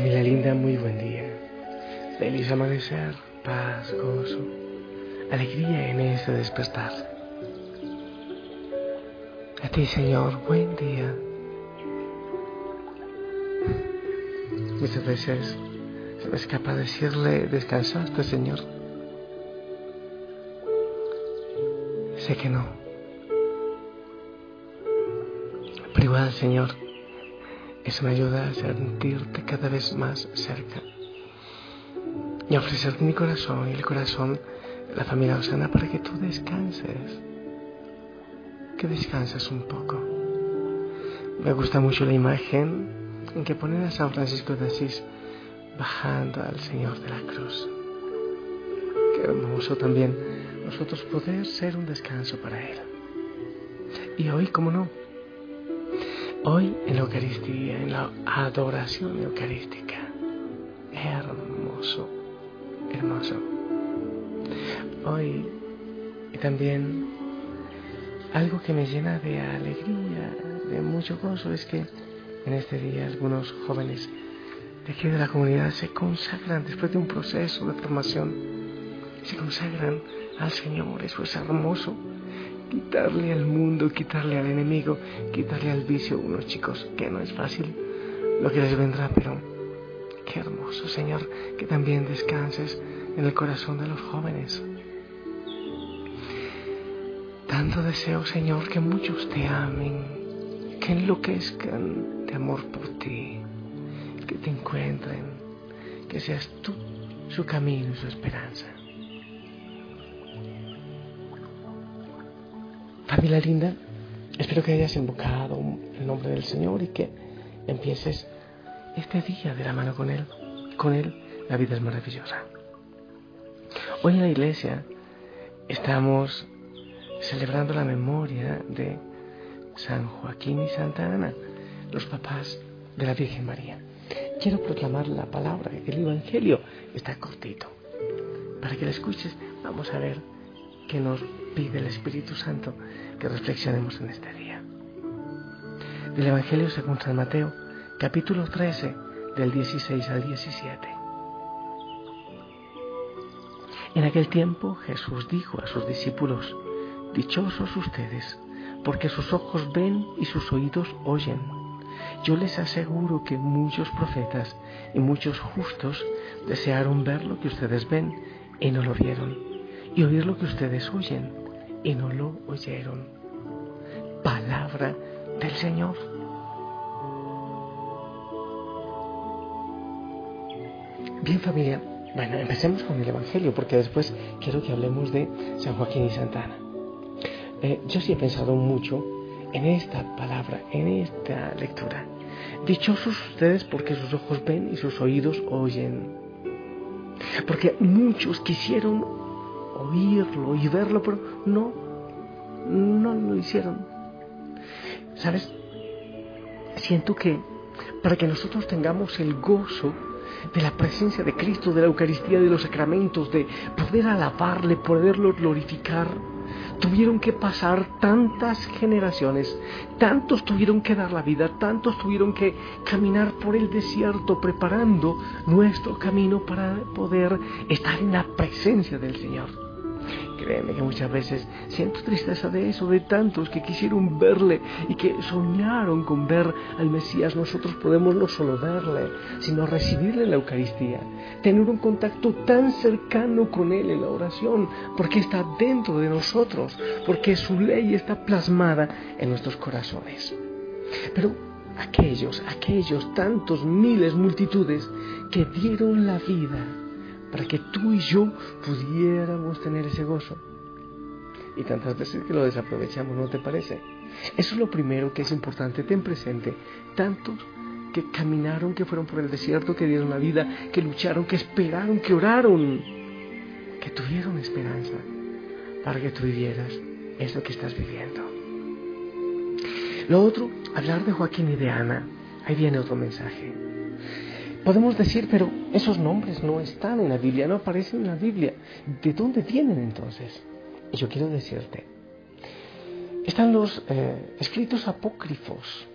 Familia linda, muy buen día. Feliz amanecer, paz, gozo, alegría en este despertar. A ti, Señor, buen día. Muchas veces se me escapa decirle, descansaste, Señor. Sé que no. Igual, Señor, eso me ayuda a sentirte cada vez más cerca y ofrecerte mi corazón y el corazón de la familia Osana para que tú descanses, que descanses un poco. Me gusta mucho la imagen en que ponen a San Francisco de Asís bajando al Señor de la cruz. Qué hermoso también nosotros poder ser un descanso para Él. Y hoy, ¿cómo no? Hoy en la Eucaristía, en la adoración eucarística. Hermoso, hermoso. Hoy y también algo que me llena de alegría, de mucho gozo, es que en este día algunos jóvenes de aquí de la comunidad se consagran después de un proceso de formación, se consagran al Señor. Eso es hermoso quitarle al mundo, quitarle al enemigo, quitarle al vicio unos chicos, que no es fácil lo que les vendrá, pero qué hermoso, Señor, que también descanses en el corazón de los jóvenes. Tanto deseo, Señor, que muchos te amen, que enloquezcan de amor por ti, que te encuentren, que seas tú su camino y su esperanza. Familia linda, espero que hayas invocado el nombre del Señor y que empieces este día de la mano con Él. Con Él la vida es maravillosa. Hoy en la iglesia estamos celebrando la memoria de San Joaquín y Santa Ana, los papás de la Virgen María. Quiero proclamar la palabra, el Evangelio está cortito. Para que la escuches, vamos a ver que nos pide el Espíritu Santo que reflexionemos en este día. Del Evangelio según San Mateo, capítulo 13, del 16 al 17. En aquel tiempo Jesús dijo a sus discípulos, Dichosos ustedes, porque sus ojos ven y sus oídos oyen. Yo les aseguro que muchos profetas y muchos justos desearon ver lo que ustedes ven y no lo vieron y oír lo que ustedes oyen y no lo oyeron. Palabra del Señor. Bien familia, bueno, empecemos con el Evangelio porque después quiero que hablemos de San Joaquín y Santana. Eh, yo sí he pensado mucho en esta palabra, en esta lectura. Dichosos ustedes porque sus ojos ven y sus oídos oyen. Porque muchos quisieron oírlo y verlo, pero no, no lo hicieron. ¿Sabes? Siento que para que nosotros tengamos el gozo de la presencia de Cristo, de la Eucaristía, de los sacramentos, de poder alabarle, poderlo glorificar, tuvieron que pasar tantas generaciones, tantos tuvieron que dar la vida, tantos tuvieron que caminar por el desierto preparando nuestro camino para poder estar en la presencia del Señor. Créeme que muchas veces siento tristeza de eso, de tantos que quisieron verle y que soñaron con ver al Mesías. Nosotros podemos no solo verle, sino recibirle en la Eucaristía, tener un contacto tan cercano con Él en la oración, porque está dentro de nosotros, porque su ley está plasmada en nuestros corazones. Pero aquellos, aquellos tantos miles, multitudes que dieron la vida para que tú y yo pudiéramos tener ese gozo. Y tantas veces que lo desaprovechamos, ¿no te parece? Eso es lo primero que es importante, ten presente. Tantos que caminaron, que fueron por el desierto, que dieron la vida, que lucharon, que esperaron, que oraron, que tuvieron esperanza para que tú vivieras eso que estás viviendo. Lo otro, hablar de Joaquín y de Ana. Ahí viene otro mensaje. Podemos decir, pero esos nombres no están en la Biblia, no aparecen en la Biblia. ¿De dónde vienen entonces? Y yo quiero decirte, están los eh, escritos apócrifos,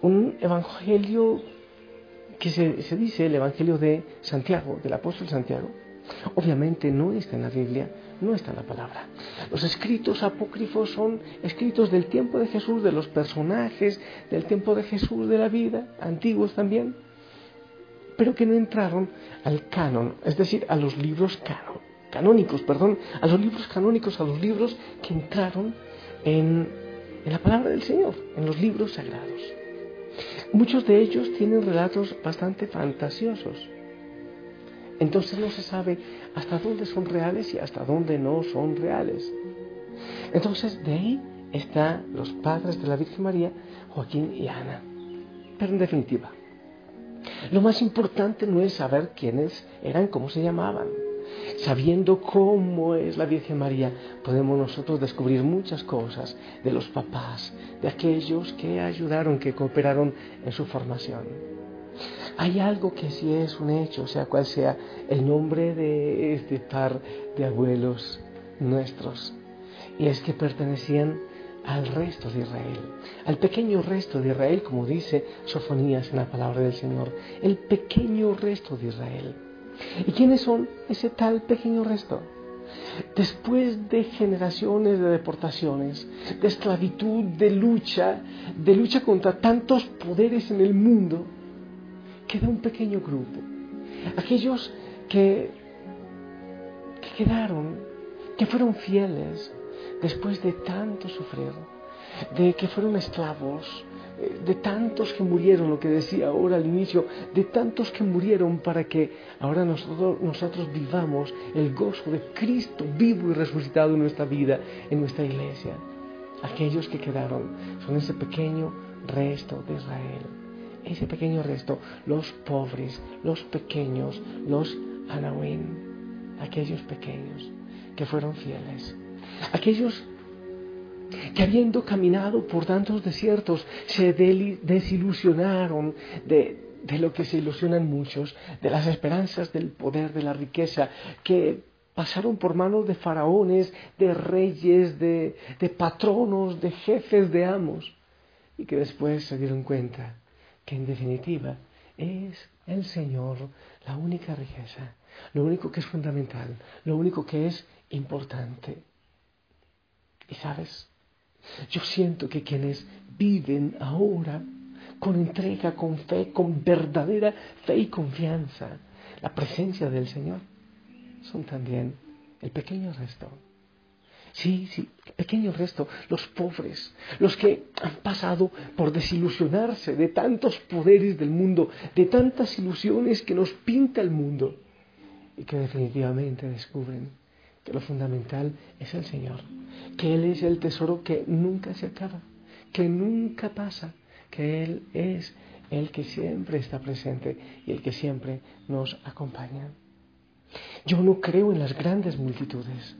un evangelio que se, dice el Evangelio de Santiago, del apóstol Santiago, obviamente no está en la Biblia, no está en la palabra. Los escritos apócrifos son escritos del tiempo de Jesús, de los personajes del tiempo de Jesús, de la vida, antiguos también, pero que no entraron al canon, es decir, a los libros canónicos, perdón, a los libros canónicos, a los libros que entraron en, en la palabra del Señor, en los libros sagrados. Muchos de ellos tienen relatos bastante fantasiosos. Entonces no se sabe hasta dónde son reales y hasta dónde no son reales. Entonces de ahí están los padres de la Virgen María, Joaquín y Ana. Pero en definitiva, lo más importante no es saber quiénes eran, cómo se llamaban. Sabiendo cómo es la Virgen María, podemos nosotros descubrir muchas cosas de los papás, de aquellos que ayudaron, que cooperaron en su formación. Hay algo que sí es un hecho, sea cual sea el nombre de este par de abuelos nuestros, y es que pertenecían al resto de Israel, al pequeño resto de Israel, como dice Sofonías en la palabra del Señor, el pequeño resto de Israel. ¿Y quiénes son ese tal pequeño resto? Después de generaciones de deportaciones, de esclavitud, de lucha, de lucha contra tantos poderes en el mundo, queda un pequeño grupo. Aquellos que, que quedaron, que fueron fieles después de tanto sufrir, de que fueron esclavos, eh, de tantos que murieron, lo que decía ahora al inicio, de tantos que murieron para que ahora nosotros, vivamos el gozo de Cristo vivo y resucitado en nuestra vida, en nuestra iglesia. Aquellos que quedaron son ese pequeño resto de Israel, ese pequeño resto, los pobres, los pequeños, los Anahuim, aquellos pequeños que fueron fieles, aquellos que habiendo caminado por tantos desiertos se desilusionaron de, lo que se ilusionan muchos, de las esperanzas del poder, de la riqueza, que pasaron por manos de faraones, de reyes, de, de patronos, de jefes, de amos, y que después se dieron cuenta que en definitiva es el Señor la única riqueza, lo único que es fundamental, lo único que es importante. Y sabes, yo siento que quienes viven ahora con entrega, con fe, con verdadera fe y confianza, la presencia del Señor, son también el pequeño resto. Sí, sí, el pequeño resto, los pobres, los que han pasado por desilusionarse de tantos poderes del mundo, de tantas ilusiones que nos pinta el mundo y que definitivamente descubren que lo fundamental es el Señor, que Él es el tesoro que nunca se acaba, que nunca pasa, que Él es el que siempre está presente y el que siempre nos acompaña. Yo no creo en las grandes multitudes,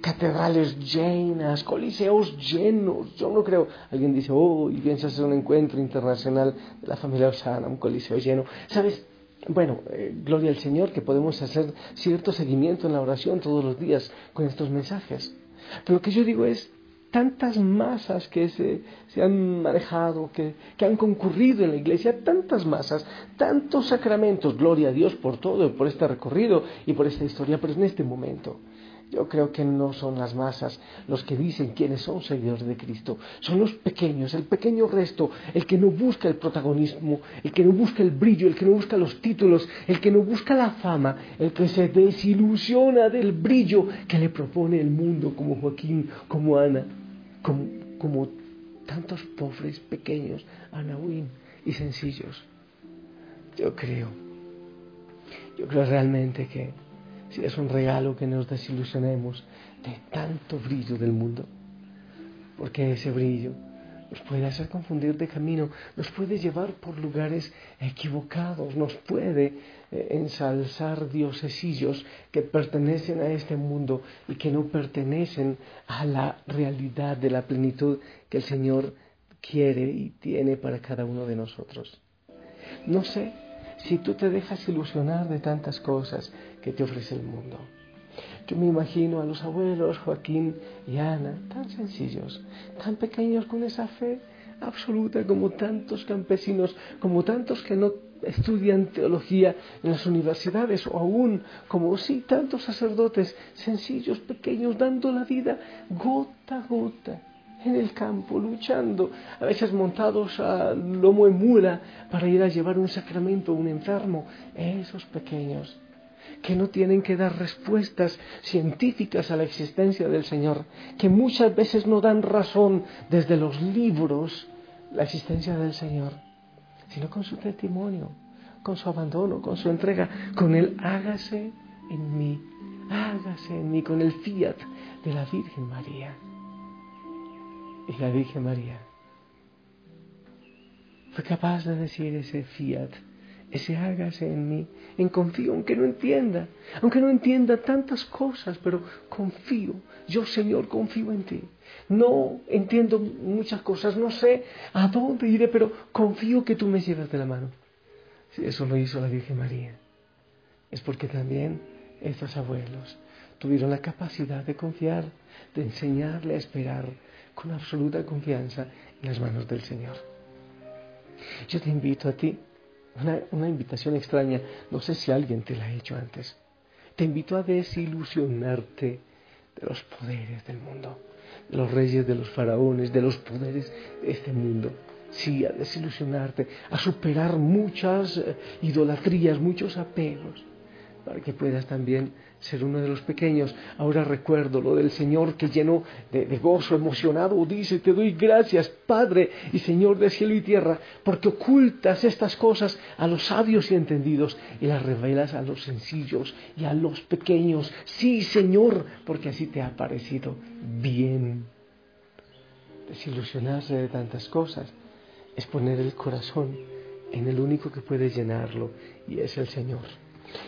catedrales llenas, coliseos llenos. Yo no creo. Alguien dice, oh, y piensas en un encuentro internacional de la familia Osana, un coliseo lleno. ¿Sabes? Bueno, eh, gloria al Señor que podemos hacer cierto seguimiento en la oración todos los días con estos mensajes. Pero lo que yo digo es, tantas masas que se, se han manejado, que, que, han concurrido en la iglesia, tantas masas, tantos sacramentos, gloria a Dios por todo, por este recorrido y por esta historia, pero en este momento yo creo que no son las masas los que dicen quiénes son seguidores de Cristo. Son los pequeños, el pequeño resto, el que no busca el protagonismo, el que no busca el brillo, el que no busca los títulos, el que no busca la fama, el que se desilusiona del brillo que le propone el mundo, como Joaquín, como Ana, como, tantos pobres, pequeños, Anahuín y sencillos. Yo creo, yo creo realmente que es un regalo que nos desilusionemos de tanto brillo del mundo, porque ese brillo nos puede hacer confundir de camino, nos puede llevar por lugares equivocados, nos puede eh, ensalzar diosesillos que pertenecen a este mundo y que no pertenecen a la realidad de la plenitud que el Señor quiere y tiene para cada uno de nosotros. No sé si tú te dejas ilusionar de tantas cosas que te ofrece el mundo. Yo me imagino a los abuelos Joaquín y Ana, tan sencillos, tan pequeños con esa fe, absoluta como tantos campesinos, como tantos que no estudian teología en las universidades o aún como sí tantos sacerdotes sencillos, pequeños, dando la vida gota a gota en el campo, luchando, a veces montados a lomo en mula para ir a llevar un sacramento a un enfermo, esos pequeños que no tienen que dar respuestas científicas a la existencia del Señor, que muchas veces no dan razón desde los libros la existencia del Señor, sino con su testimonio, con su abandono, con su entrega, con el hágase en mí, hágase en mí, con el fiat de la Virgen María. Y la Virgen María fue capaz de decir ese fiat ese hágase en mí, en confío, aunque no entienda, aunque no entienda tantas cosas, pero confío, yo Señor confío en ti. No entiendo muchas cosas, no sé a dónde iré, pero confío que tú me llevas de la mano. Si eso lo hizo la Virgen María, es porque también estos abuelos tuvieron la capacidad de confiar, de enseñarle a esperar con absoluta confianza en las manos del Señor. Yo te invito a ti una, invitación extraña, no sé si alguien te la ha hecho antes. Te invito a desilusionarte de los poderes del mundo, de los reyes, de los faraones, de los poderes de este mundo. Sí, a desilusionarte, a superar muchas eh, idolatrías, muchos apegos para que puedas también ser uno de los pequeños. Ahora recuerdo lo del Señor que lleno de, gozo, emocionado, dice, te doy gracias, Padre y Señor de cielo y tierra, porque ocultas estas cosas a los sabios y entendidos y las revelas a los sencillos y a los pequeños. Sí, Señor, porque así te ha parecido bien. Desilusionarse de tantas cosas es poner el corazón en el único que puede llenarlo y es el Señor.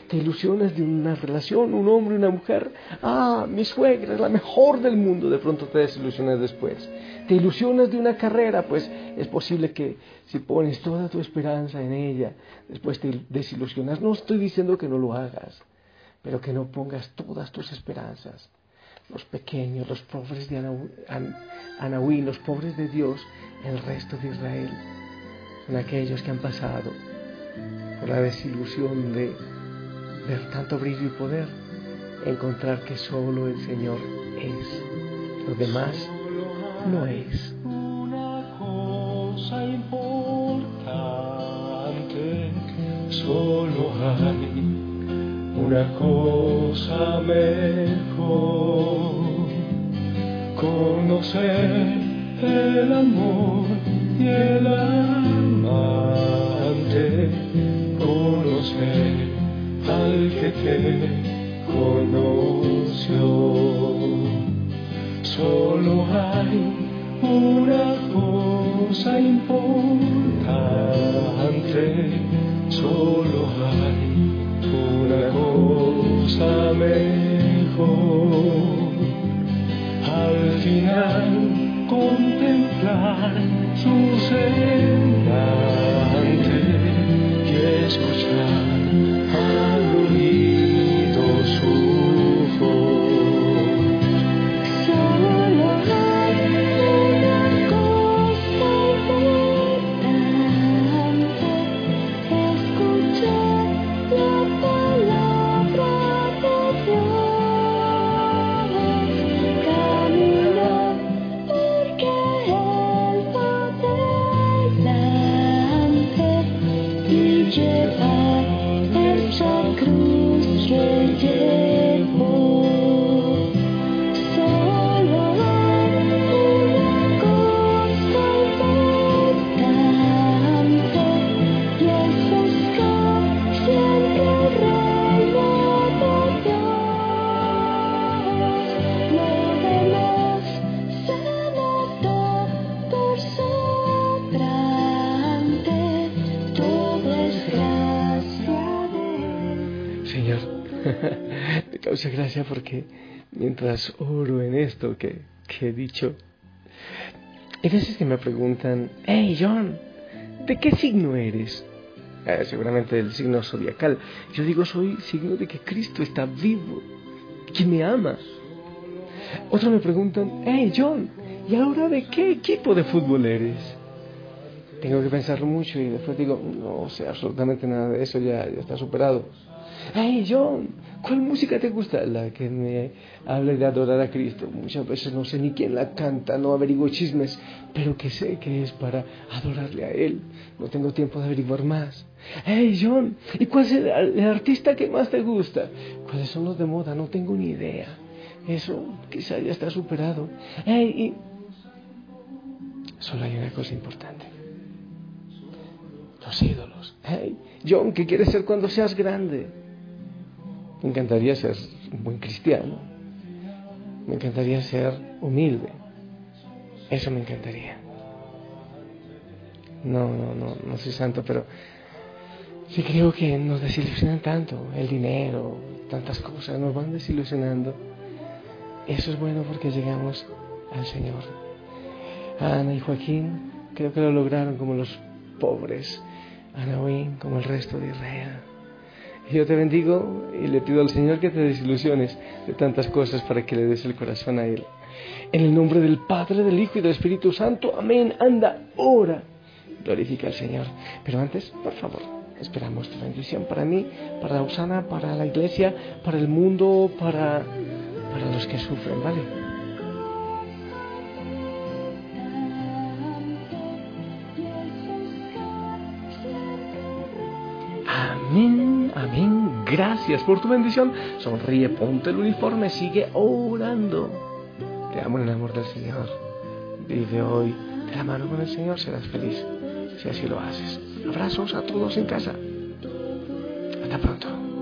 Te ilusionas de una relación, un hombre una mujer. Ah, mi suegra es la mejor del mundo. De pronto te desilusionas después. Te ilusionas de una carrera, pues es posible que si pones toda tu esperanza en ella, después te desilusionas. No estoy diciendo que no lo hagas, pero que no pongas todas tus esperanzas. Los pequeños, los pobres de Anahuí, los pobres de Dios, el resto de Israel, son aquellos que han pasado por la desilusión de ver tanto brillo y poder, encontrar que solo el Señor es. Lo demás no es. Una cosa importante, solo hay una cosa mejor, conocer el amor y el amante, que te conoció. Solo hay una cosa importante, solo hay una cosa mejor. Al final contemplar su semblante y escuchar Muchas gracias porque mientras oro en esto que, he dicho, hay veces que me preguntan, hey John, ¿de qué signo eres? Eh, seguramente del signo zodiacal. Yo digo, soy signo de que Cristo está vivo, que me ama. Otros me preguntan, hey John, ¿y ahora de qué equipo de fútbol eres? tengo que pensarlo mucho y después digo, no sé absolutamente nada de eso, ya, ya está superado. Hey John, ¿cuál música te gusta? La que me habla de adorar a Cristo. Muchas veces no sé ni quién la canta, no averiguo chismes, pero que sé que es para adorarle a Él. No tengo tiempo de averiguar más. Hey John, ¿y cuál es el, artista que más te gusta? ¿Cuáles son los de moda? No tengo ni idea. Eso quizá ya está superado. Hey, y... Solo hay una cosa importante. Los ídolos. Hey, John, ¿qué quieres ser cuando seas grande? Me encantaría ser un buen cristiano. Me encantaría ser humilde. Eso me encantaría. No, no, no, no soy santo, pero sí creo que nos desilusionan tanto. El dinero, tantas cosas nos van desilusionando. Eso es bueno porque llegamos al Señor. Ana y Joaquín creo que lo lograron como los pobres. Ana Wynne como el resto de Israel. Yo te bendigo y le pido al Señor que te desilusiones de tantas cosas para que le des el corazón a Él. En el nombre del Padre, del Hijo y del Espíritu Santo. Amén. Anda, ora. Glorifica al Señor. Pero antes, por favor, esperamos tu bendición para mí, para Usana, para la iglesia, para el mundo, para, para los que sufren, ¿vale? Gracias por tu bendición. Sonríe, ponte el uniforme, sigue orando. Te amo en el amor del Señor. Vive hoy de la mano con el Señor, serás feliz si así lo haces. Abrazos a todos en casa. Hasta pronto.